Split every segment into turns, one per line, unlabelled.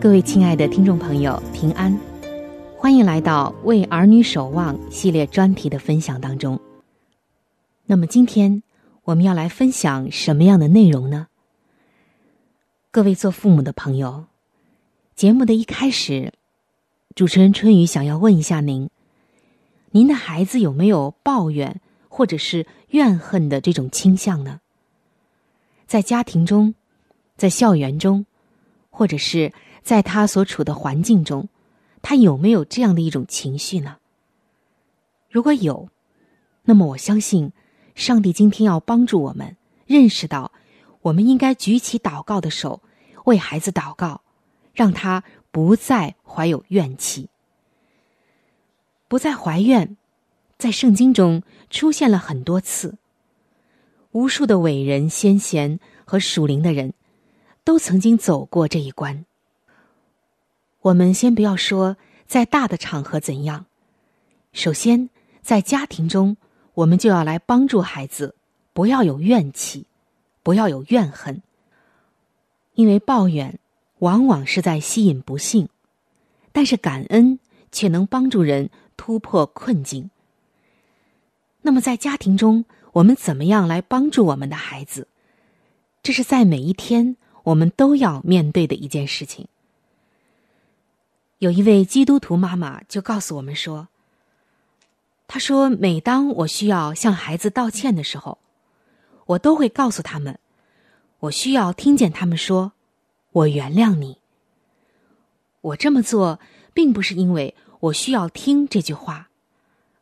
各位亲爱的听众朋友，平安，欢迎来到《为儿女守望》系列专题的分享当中。那么今天我们要来分享什么样的内容呢？各位做父母的朋友，节目的一开始，主持人春雨想要问一下您：您的孩子有没有抱怨或者是怨恨的这种倾向呢？在家庭中，在校园中，或者是？在他所处的环境中，他有没有这样的一种情绪呢？如果有，那么我相信，上帝今天要帮助我们认识到，我们应该举起祷告的手，为孩子祷告，让他不再怀有怨气，不再怀怨。在圣经中出现了很多次，无数的伟人、先贤和属灵的人，都曾经走过这一关。我们先不要说在大的场合怎样，首先在家庭中，我们就要来帮助孩子，不要有怨气，不要有怨恨。因为抱怨往往是在吸引不幸，但是感恩却能帮助人突破困境。那么在家庭中，我们怎么样来帮助我们的孩子？这是在每一天我们都要面对的一件事情。有一位基督徒妈妈就告诉我们说：“她说，每当我需要向孩子道歉的时候，我都会告诉他们，我需要听见他们说‘我原谅你’。我这么做，并不是因为我需要听这句话，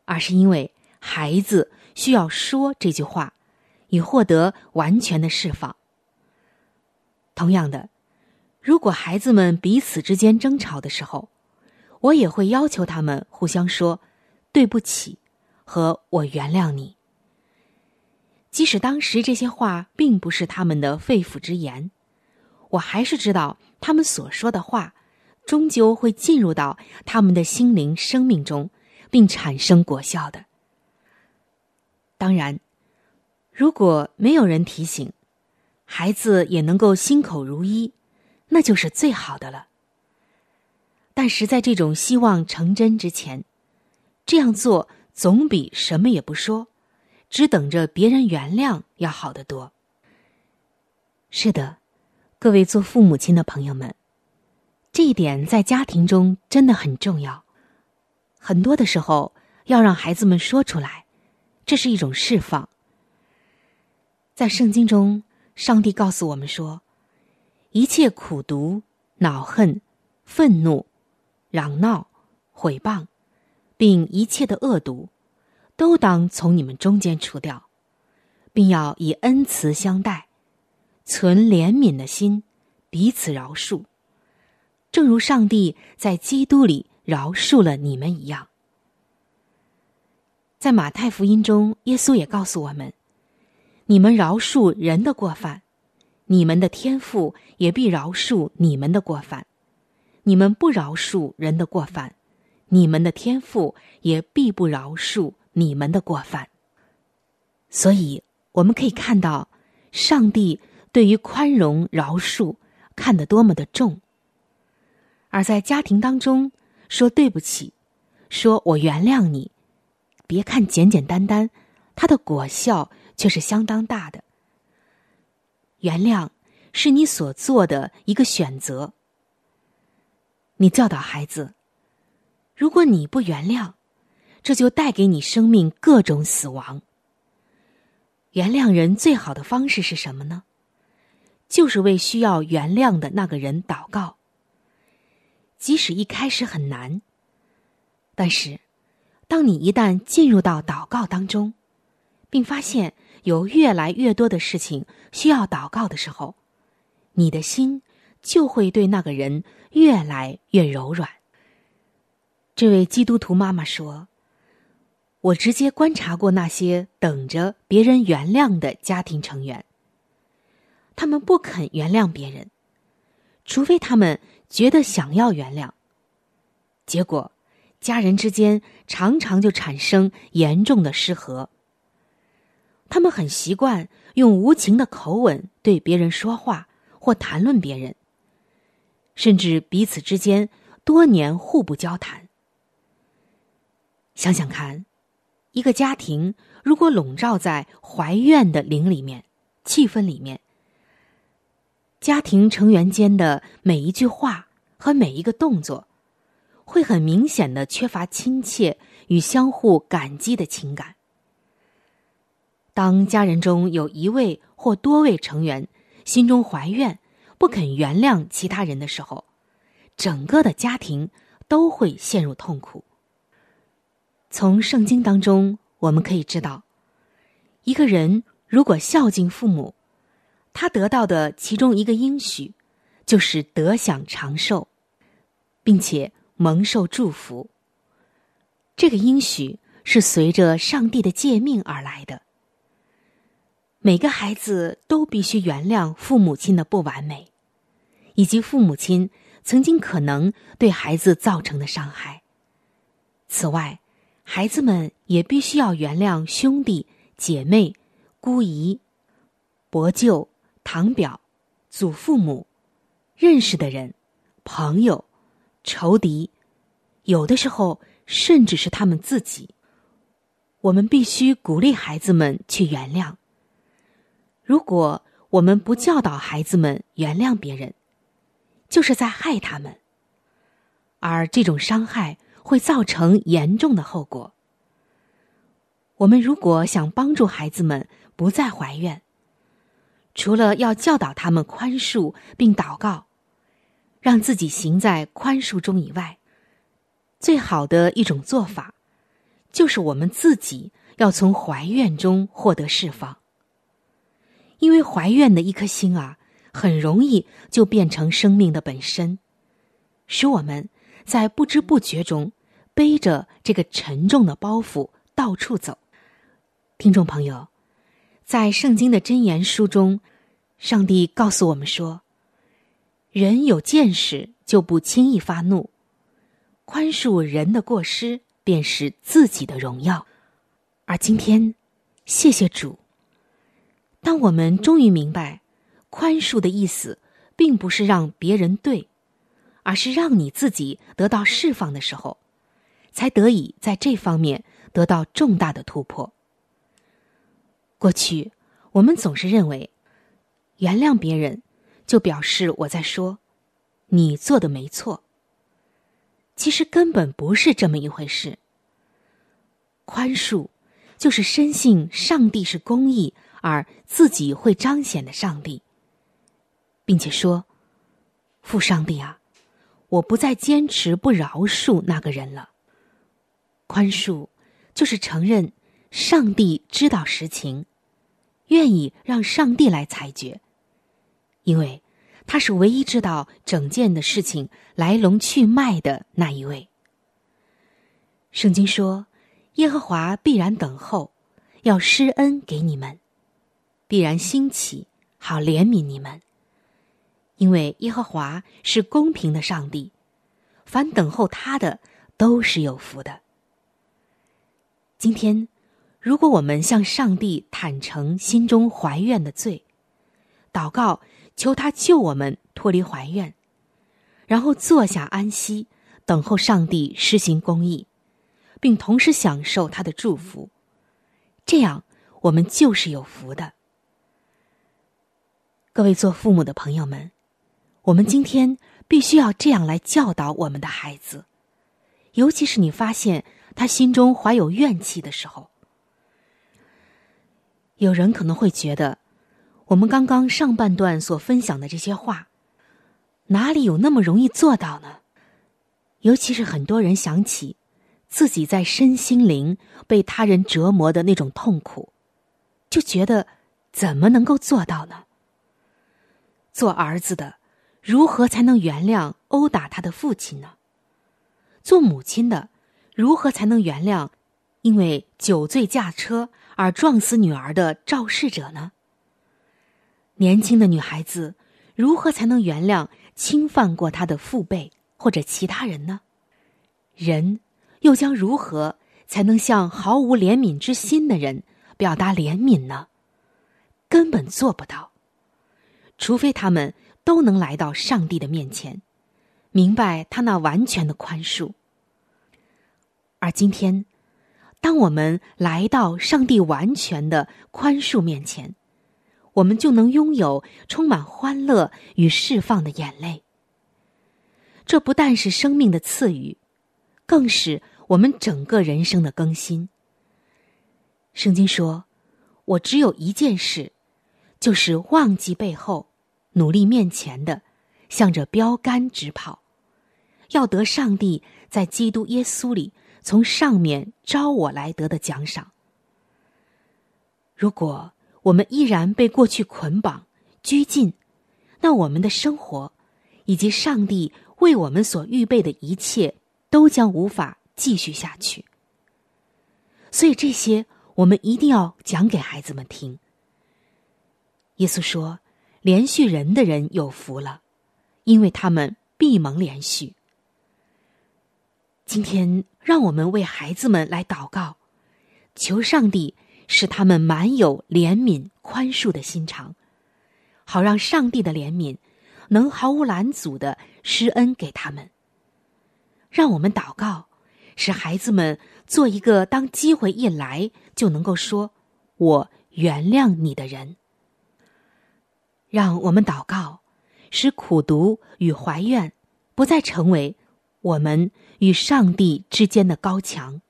而是因为孩子需要说这句话，以获得完全的释放。同样的，如果孩子们彼此之间争吵的时候，我也会要求他们互相说“对不起”和“我原谅你”。即使当时这些话并不是他们的肺腑之言，我还是知道他们所说的话，终究会进入到他们的心灵生命中，并产生果效的。当然，如果没有人提醒，孩子也能够心口如一，那就是最好的了。但是在这种希望成真之前，这样做总比什么也不说。只等着别人原谅要好得多。是的，各位做父母亲的朋友们，这一点在家庭中真的很重要。很多的时候，要让孩子们说出来，这是一种释放。在圣经中，上帝告诉我们说：一切苦毒、恼恨、愤怒、嚷闹、毁谤，并一切的恶毒。都当从你们中间除掉，并要以恩慈相待，存怜悯的心，彼此饶恕，正如上帝在基督里饶恕了你们一样。在马太福音中，耶稣也告诉我们：你们饶恕人的过犯，你们的天父也必饶恕你们的过犯；你们不饶恕人的过犯，你们的天父也必不饶恕。你们的过犯，所以我们可以看到，上帝对于宽容饶恕看得多么的重。而在家庭当中说对不起，说我原谅你，别看简简单单，它的果效却是相当大的。原谅是你所做的一个选择。你教导孩子，如果你不原谅。这就带给你生命各种死亡。原谅人最好的方式是什么呢？就是为需要原谅的那个人祷告。即使一开始很难，但是，当你一旦进入到祷告当中，并发现有越来越多的事情需要祷告的时候，你的心就会对那个人越来越柔软。这位基督徒妈妈说。我直接观察过那些等着别人原谅的家庭成员，他们不肯原谅别人，除非他们觉得想要原谅。结果，家人之间常常就产生严重的失和。他们很习惯用无情的口吻对别人说话或谈论别人，甚至彼此之间多年互不交谈。想想看。一个家庭如果笼罩在怀怨的灵里面、气氛里面，家庭成员间的每一句话和每一个动作，会很明显的缺乏亲切与相互感激的情感。当家人中有一位或多位成员心中怀怨，不肯原谅其他人的时候，整个的家庭都会陷入痛苦。从圣经当中，我们可以知道，一个人如果孝敬父母，他得到的其中一个应许，就是得享长寿，并且蒙受祝福。这个应许是随着上帝的诫命而来的。每个孩子都必须原谅父母亲的不完美，以及父母亲曾经可能对孩子造成的伤害。此外，孩子们也必须要原谅兄弟姐妹、姑姨、伯舅、堂表、祖父母、认识的人、朋友、仇敌，有的时候甚至是他们自己。我们必须鼓励孩子们去原谅。如果我们不教导孩子们原谅别人，就是在害他们，而这种伤害。会造成严重的后果。我们如果想帮助孩子们不再怀怨，除了要教导他们宽恕并祷告，让自己行在宽恕中以外，最好的一种做法，就是我们自己要从怀怨中获得释放。因为怀怨的一颗心啊，很容易就变成生命的本身，使我们在不知不觉中背着这个沉重的包袱到处走。听众朋友，在圣经的箴言书中，上帝告诉我们说：“人有见识，就不轻易发怒；宽恕人的过失，便是自己的荣耀。”而今天，谢谢主。当我们终于明白，宽恕的意思，并不是让别人对，而是让你自己得到释放的时候，才得以在这方面得到重大的突破。过去，我们总是认为，原谅别人，就表示我在说，你做的没错。其实根本不是这么一回事。宽恕，就是深信上帝是公义。而自己会彰显的上帝，并且说：“父上帝啊，我不再坚持不饶恕那个人了。宽恕就是承认上帝知道实情，愿意让上帝来裁决，因为他是唯一知道整件的事情来龙去脉的那一位。圣经说，耶和华必然等候，要施恩给你们。”必然兴起，好怜悯你们，因为耶和华是公平的上帝，凡等候他的都是有福的。今天，如果我们向上帝坦诚心中怀怨的罪，祷告求他救我们脱离怀怨，然后坐下安息，等候上帝施行公义，并同时享受他的祝福，这样我们就是有福的。各位做父母的朋友们，我们今天必须要这样来教导我们的孩子，尤其是你发现他心中怀有怨气的时候。有人可能会觉得，我们刚刚上半段所分享的这些话，哪里有那么容易做到呢？尤其是很多人想起自己在身心灵被他人折磨的那种痛苦，就觉得怎么能够做到呢？做儿子的，如何才能原谅殴打他的父亲呢？做母亲的，如何才能原谅因为酒醉驾车而撞死女儿的肇事者呢？年轻的女孩子，如何才能原谅侵犯过她的父辈或者其他人呢？人又将如何才能向毫无怜悯之心的人表达怜悯呢？根本做不到。除非他们都能来到上帝的面前，明白他那完全的宽恕。而今天，当我们来到上帝完全的宽恕面前，我们就能拥有充满欢乐与释放的眼泪。这不但是生命的赐予，更是我们整个人生的更新。圣经说：“我只有一件事。”就是忘记背后，努力面前的，向着标杆直跑，要得上帝在基督耶稣里从上面招我来得的奖赏。如果我们依然被过去捆绑拘禁，那我们的生活以及上帝为我们所预备的一切都将无法继续下去。所以这些我们一定要讲给孩子们听。耶稣说：“连续人的人有福了，因为他们必蒙连续。”今天，让我们为孩子们来祷告，求上帝使他们满有怜悯、宽恕的心肠，好让上帝的怜悯能毫无拦阻的施恩给他们。让我们祷告，使孩子们做一个当机会一来就能够说“我原谅你”的人。让我们祷告，使苦读与怀怨不再成为我们与上帝之间的高墙，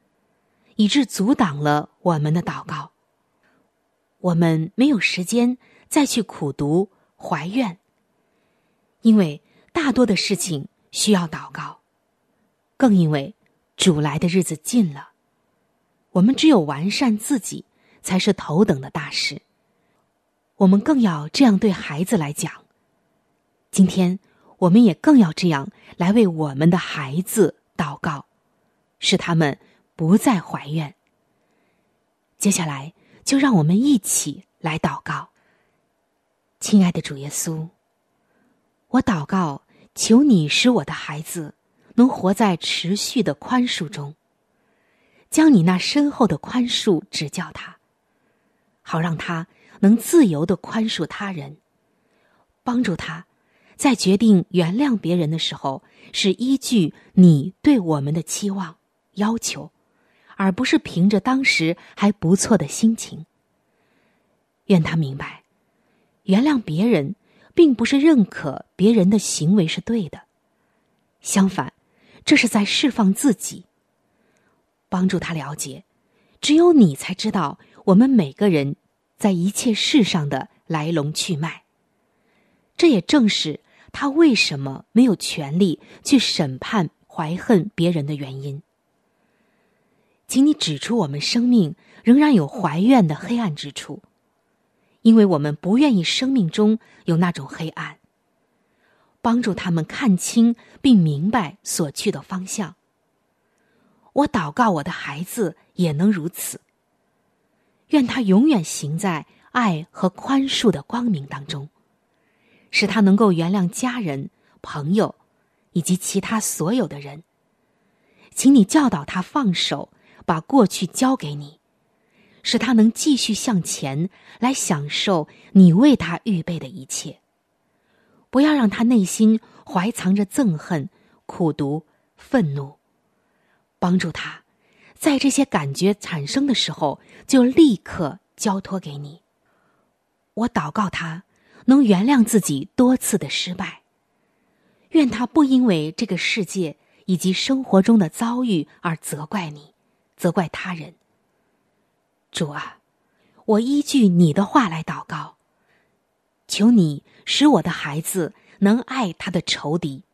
以致阻挡了我们的祷告。我们没有时间再去苦读怀怨，因为大多的事情需要祷告，更因为主来的日子近了。我们只有完善自己，才是头等的大事。我们更要这样对孩子来讲。今天，我们也更要这样来为我们的孩子祷告，使他们不再怀怨。接下来，就让我们一起来祷告。亲爱的主耶稣，我祷告，求你使我的孩子能活在持续的宽恕中，将你那深厚的宽恕指教他，好让他能自由的宽恕他人，帮助他。在决定原谅别人的时候，是依据你对我们的期望、要求，而不是凭着当时还不错的心情。愿他明白，原谅别人，并不是认可别人的行为是对的，相反，这是在释放自己。帮助他了解，只有你才知道我们每个人在一切事上的来龙去脉。这也正是。他为什么没有权利去审判怀恨别人的原因？请你指出我们生命仍然有怀怨的黑暗之处，因为我们不愿意生命中有那种黑暗。帮助他们看清并明白所去的方向。我祷告我的孩子也能如此。愿他永远行在爱和宽恕的光明当中。使他能够原谅家人、朋友，以及其他所有的人。请你教导他放手，把过去交给你，使他能继续向前来享受你为他预备的一切。不要让他内心怀藏着憎恨、苦毒、愤怒。帮助他，在这些感觉产生的时候，就立刻交托给你。我祷告他。能原谅自己多次的失败，愿他不因为这个世界以及生活中的遭遇而责怪你，责怪他人。主啊，我依据你的话来祷告，求你使我的孩子能爱他的仇敌，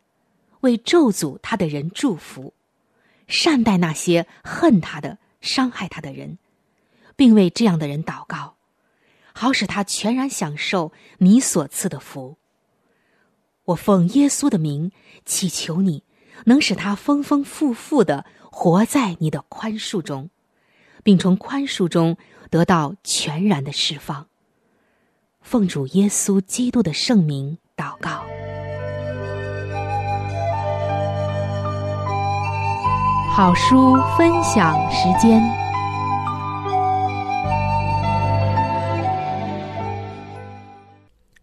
为咒诅他的人祝福，善待那些恨他的、伤害他的人，并为这样的人祷告。好使他全然享受你所赐的福。我奉耶稣的名祈求你，能使他丰丰富富的活在你的宽恕中，并从宽恕中得到全然的释放。奉主耶稣基督的圣名祷告。好书分享时间。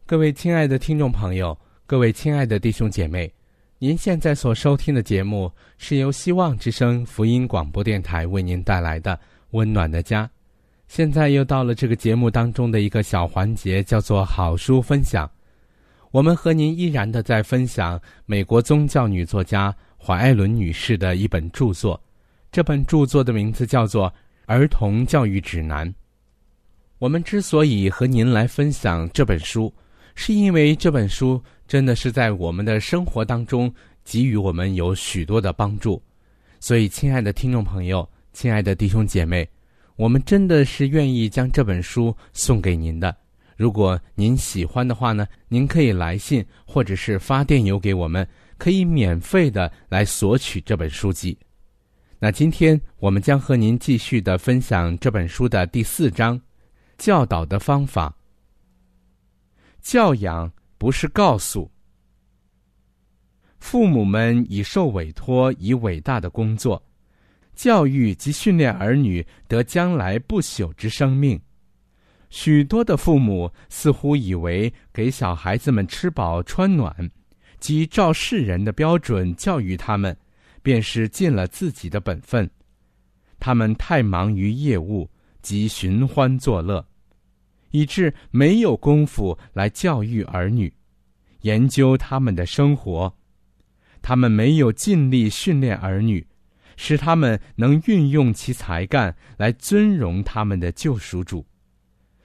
各位亲爱的听众朋友，各位亲爱的弟兄姐妹，您现在所收听的节目是由希望之声福音广播电台为您带来的《温暖的家》。现在又到了这个节目当中的一个小环节，叫做好书分享。我们和您依然的在分享美国宗教女作家怀艾伦女士的一本著作，这本著作的名字叫做《儿童教育指南》。我们之所以和您来分享这本书，是因为这本书真的是在我们的生活当中给予我们有许多的帮助，所以，亲爱的听众朋友，亲爱的弟兄姐妹，我们真的是愿意将这本书送给您的。如果您喜欢的话呢，您可以来信或者是发电邮给我们，可以免费的来索取这本书籍。那今天我们将和您继续的分享这本书的第四章，教导的方法。教养不是告诉父母们已受委托以伟大的工作，教育及训练儿女得将来不朽之生命。许多的父母似乎以为给小孩子们吃饱穿暖，即照世人的标准教育他们，便是尽了自己的本分。他们太忙于业务及寻欢作乐。以致没有功夫来教育儿女，研究他们的生活，他们没有尽力训练儿女，使他们能运用其才干来尊荣他们的救赎主。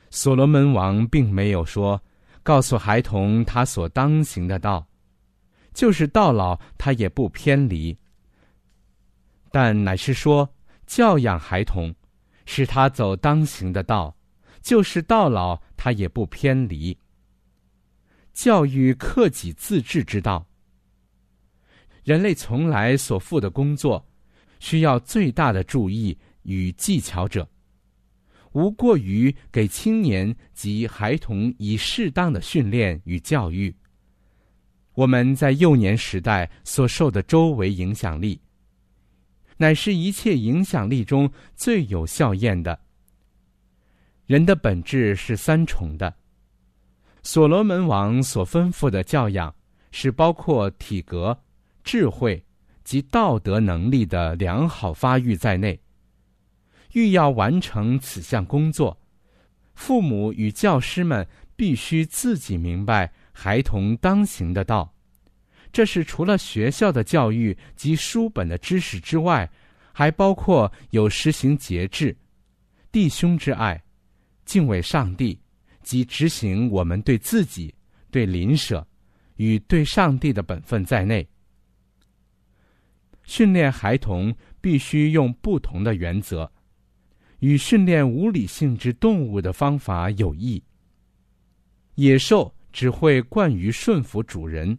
所罗门王并没有说，告诉孩童他所当行的道，就是到老他也不偏离，但乃是说教养孩童，使他走当行的道。就是到老，他也不偏离。教育克己自治之道，人类从来所负的工作，需要最大的注意与技巧者，无过于给青年及孩童以适当的训练与教育。我们在幼年时代所受的周围影响力，乃是一切影响力中最有效验的。人的本质是三重的。所罗门王所吩咐的教养，是包括体格、智慧及道德能力的良好发育在内。欲要完成此项工作，父母与教师们必须自己明白孩童当行的道。这是除了学校的教育及书本的知识之外，还包括有实行节制、弟兄之爱、敬畏上帝。及执行我们对自己、对邻舍与对上帝的本分在内。训练孩童必须用不同的原则，与训练无理性之动物的方法有异。野兽只会惯于顺服主人，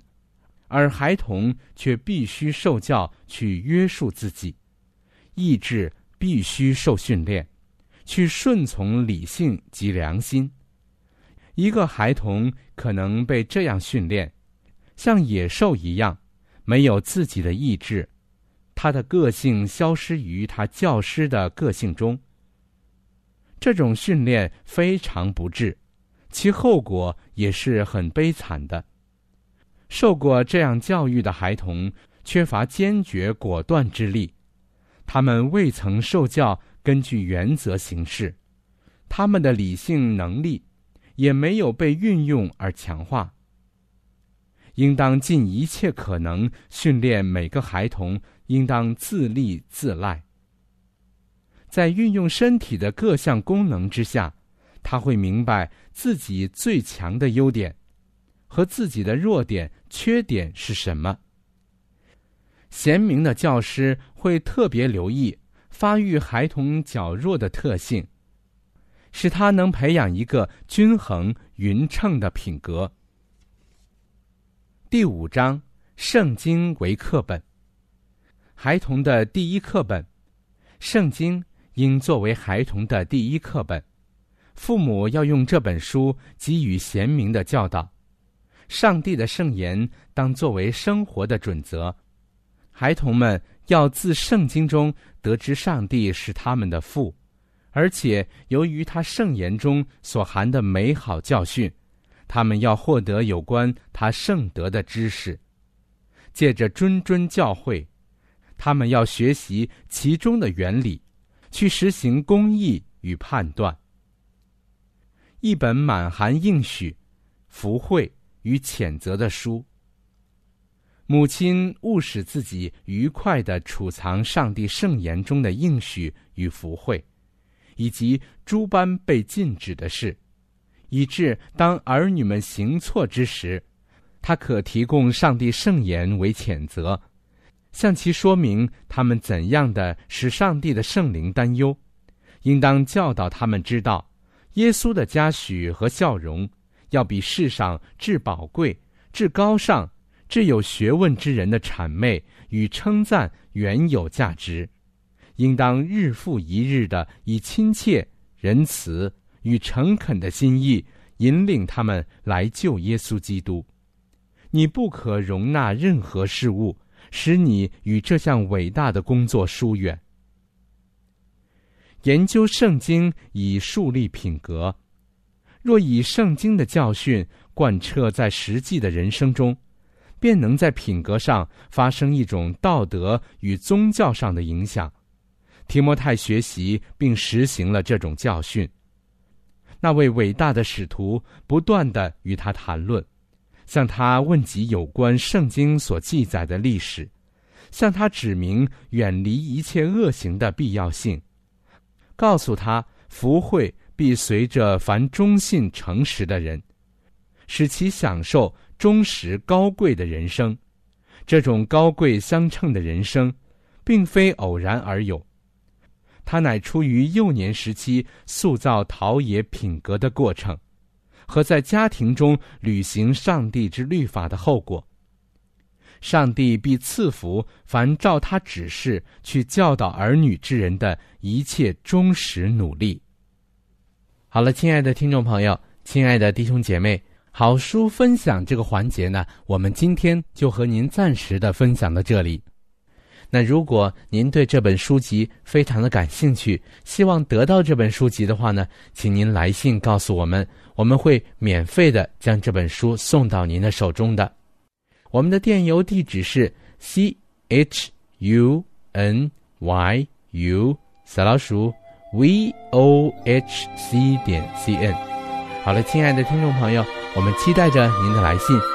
而孩童却必须受教去约束自己，意志必须受训练，去顺从理性及良心。一个孩童可能被这样训练，像野兽一样，没有自己的意志，他的个性消失于他教师的个性中。这种训练非常不智，其后果也是很悲惨的。受过这样教育的孩童缺乏坚决果断之力，他们未曾受教根据原则行事，他们的理性能力。也没有被运用而强化。应当尽一切可能训练每个孩童，应当自立自赖。在运用身体的各项功能之下，他会明白自己最强的优点和自己的弱点、缺点是什么。贤明的教师会特别留意发育孩童较弱的特性。使他能培养一个均衡匀称的品格。第五章，圣经为课本。孩童的第一课本，圣经应作为孩童的第一课本。父母要用这本书给予贤明的教导。上帝的圣言当作为生活的准则。孩童们要自圣经中得知上帝是他们的父。而且，由于他圣言中所含的美好教训，他们要获得有关他圣德的知识。借着谆谆教诲，他们要学习其中的原理，去实行公义与判断。一本满含应许、福慧与谴责的书。母亲务使自己愉快的储藏上帝圣言中的应许与福慧。以及诸般被禁止的事，以致当儿女们行错之时，他可提供上帝圣言为谴责，向其说明他们怎样的使上帝的圣灵担忧，应当教导他们知道，耶稣的嘉许和笑容，要比世上至宝贵、至高尚、至有学问之人的谄媚与称赞原有价值。应当日复一日的以亲切、仁慈与诚恳的心意引领他们来救耶稣基督。你不可容纳任何事物使你与这项伟大的工作疏远。研究圣经以树立品格，若以圣经的教训贯彻在实际的人生中，便能在品格上发生一种道德与宗教上的影响。提摩太学习并实行了这种教训。那位伟大的使徒不断的与他谈论，向他问及有关圣经所记载的历史，向他指明远离一切恶行的必要性，告诉他福慧必随着凡忠信诚实的人，使其享受忠实高贵的人生。这种高贵相称的人生，并非偶然而有。他乃出于幼年时期塑造陶冶品格的过程，和在家庭中履行上帝之律法的后果。上帝必赐福凡照他指示去教导儿女之人的一切忠实努力。好了，亲爱的听众朋友，亲爱的弟兄姐妹，好书分享这个环节呢，我们今天就和您暂时的分享到这里。那如果您对这本书籍非常的感兴趣，希望得到这本书籍的话呢，请您来信告诉我们，我们会免费的将这本书送到您的手中的。我们的电邮地址是 c h u n y u 小老鼠 v o h c 点 c n。好了，亲爱的听众朋友，我们期待着您的来信。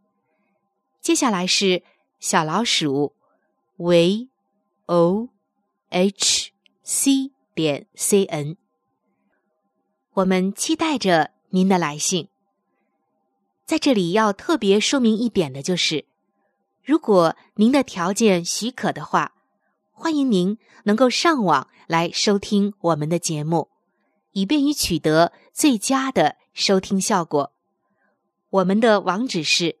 接下来是小老鼠，v o h c 点 c n。我们期待着您的来信。在这里要特别说明一点的就是，如果您的条件许可的话，欢迎您能够上网来收听我们的节目，以便于取得最佳的收听效果。我们的网址是。